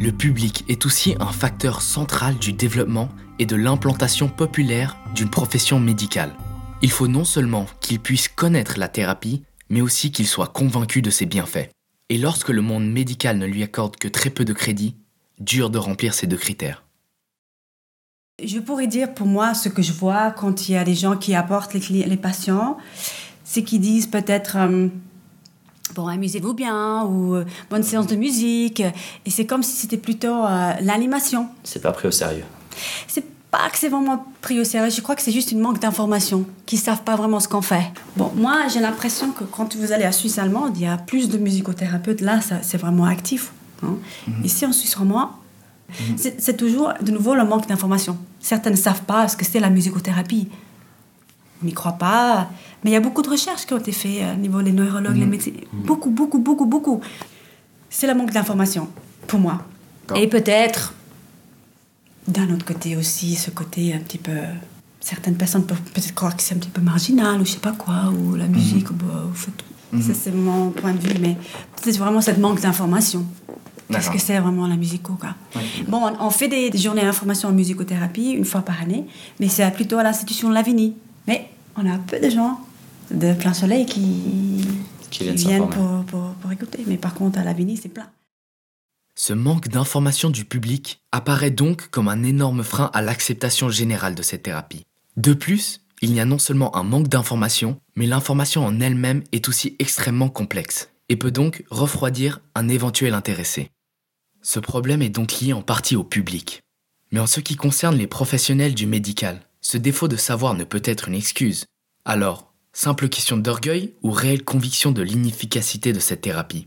le public est aussi un facteur central du développement et de l'implantation populaire d'une profession médicale. Il faut non seulement qu'il puisse connaître la thérapie, mais aussi qu'il soit convaincu de ses bienfaits. Et lorsque le monde médical ne lui accorde que très peu de crédit, dur de remplir ces deux critères. Je pourrais dire pour moi ce que je vois quand il y a des gens qui apportent les, patients, c'est qu'ils disent peut-être euh, bon amusez-vous bien ou euh, bonne séance de musique et c'est comme si c'était plutôt euh, l'animation. C'est pas pris au sérieux. C'est pas que c'est vraiment pris au sérieux, je crois que c'est juste une manque d'information, qu'ils savent pas vraiment ce qu'on fait. Bon, moi j'ai l'impression que quand vous allez à Suisse allemande, il y a plus de musicothérapeutes, là c'est vraiment actif. Hein. Mhm. Ici en Suisse romande, mhm. c'est toujours de nouveau le manque d'information. Certains ne savent pas ce que c'est la musicothérapie. On n'y croit pas. Mais il y a beaucoup de recherches qui ont été faites euh, au niveau des neurologues, les mhm. médecins. Beaucoup, beaucoup, beaucoup, beaucoup. C'est le manque d'information, pour moi. Et peut-être d'un autre côté aussi, ce côté un petit peu. Certaines personnes peuvent peut-être croire que c'est un petit peu marginal ou je sais pas quoi, ou la mhm. musique, ou, mhm. Ça, c'est mon point de vue, mais peut-être vraiment cette manque d'information. Qu'est-ce que c'est vraiment la musico quoi? Bon, on, fait des, journées d'information en musicothérapie une fois par année, mais c'est plutôt à l'institution de Lavigny. Mais on a peu de gens de plein soleil qui, qui viennent, pour, pour, pour, écouter. Mais par contre, à Lavigny, c'est plein. Ce manque d'information du public apparaît donc comme un énorme frein à l'acceptation générale de cette thérapie. De plus, il y a non seulement un manque d'information, mais l'information en elle-même est aussi extrêmement complexe et peut donc refroidir un éventuel intéressé. Ce problème est donc lié en partie au public. Mais en ce qui concerne les professionnels du médical, ce défaut de savoir ne peut être une excuse. Alors, simple question d'orgueil ou réelle conviction de l'inefficacité de cette thérapie?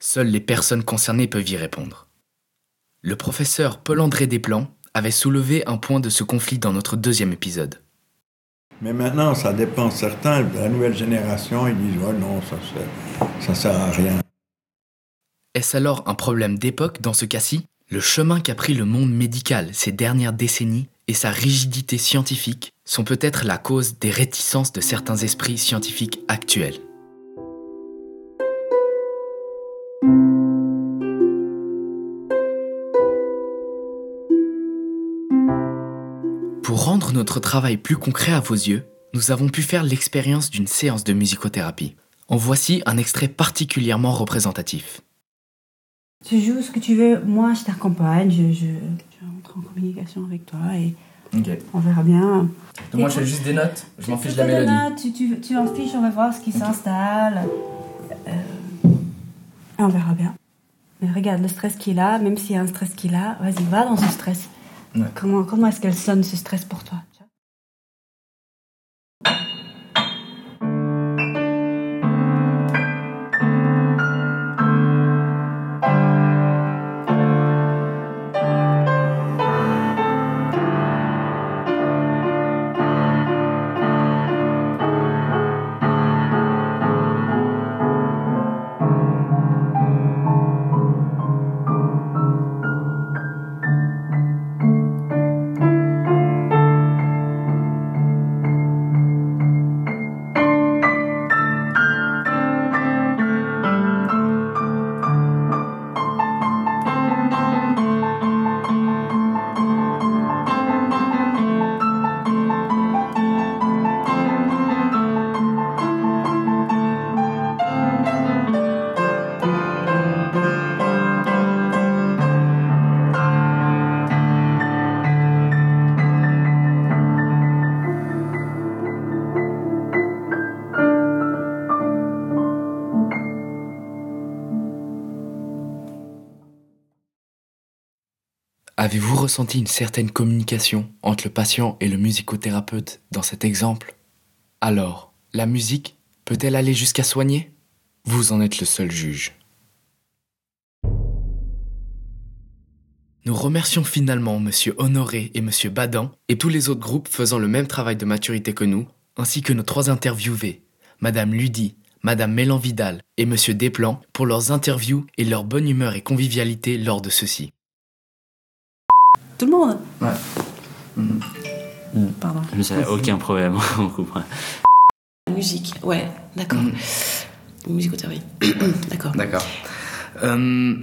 Seules les personnes concernées peuvent y répondre. Le professeur Paul-André Desplans avait soulevé un point de ce conflit dans notre deuxième épisode. Mais maintenant, ça dépend. Certains de la nouvelle génération, ils disent oh non, ça, ça sert à rien. Est-ce alors un problème d'époque dans ce cas-ci? Le chemin qu'a pris le monde médical ces dernières décennies et sa rigidité scientifique sont peut-être la cause des réticences de certains esprits scientifiques actuels. Pour rendre notre travail plus concret à vos yeux, nous avons pu faire l'expérience d'une séance de musicothérapie. En voici un extrait particulièrement représentatif. Tu joues ce que tu veux, moi je t'accompagne, je, en communication avec toi et on verra bien. moi je fais juste des notes, je m'en fiche de la mélodie. Notes, tu, tu, tu en fiches, on va voir ce qui s'installe. Euh, on verra bien. Mais regarde le stress qu'il a, même s'il y a un stress qu'il a, vas-y, va dans ce stress. Comment, comment est-ce qu'elle sonne ce stress pour toi? Avez-vous ressenti une certaine communication entre le patient et le musicothérapeute dans cet exemple? Alors, la musique peut-elle aller jusqu'à soigner? Vous en êtes le seul juge. Nous remercions finalement M. Honoré et M. Badan et tous les autres groupes faisant le même travail de maturité que nous, ainsi que nos trois interviewés, Mme Ludy, Mme Mélan Vidal et M. Desplan, pour leurs interviews et leur bonne humeur et convivialité lors de ceux-ci tout le monde. Ouais. Mm. Pardon. aucun problème, on comprend. Musique, ouais, d'accord. Mm. Musicothérapie, d'accord. D'accord. Euh,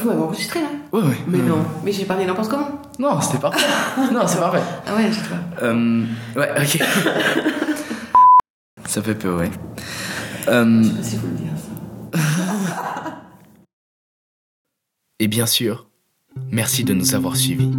Vous m'avez enregistré là? Ouais, ouais. Mais euh, non, mais j'ai parlé n'importe comment. Non, c'était parfait. non, c'est parfait. Ah ouais, je sais pas. Euh, ouais, ok. ça fait peur, ouais. Euh, Je sais pas si vous le dire ça. et bien sûr, merci de nous avoir suivis.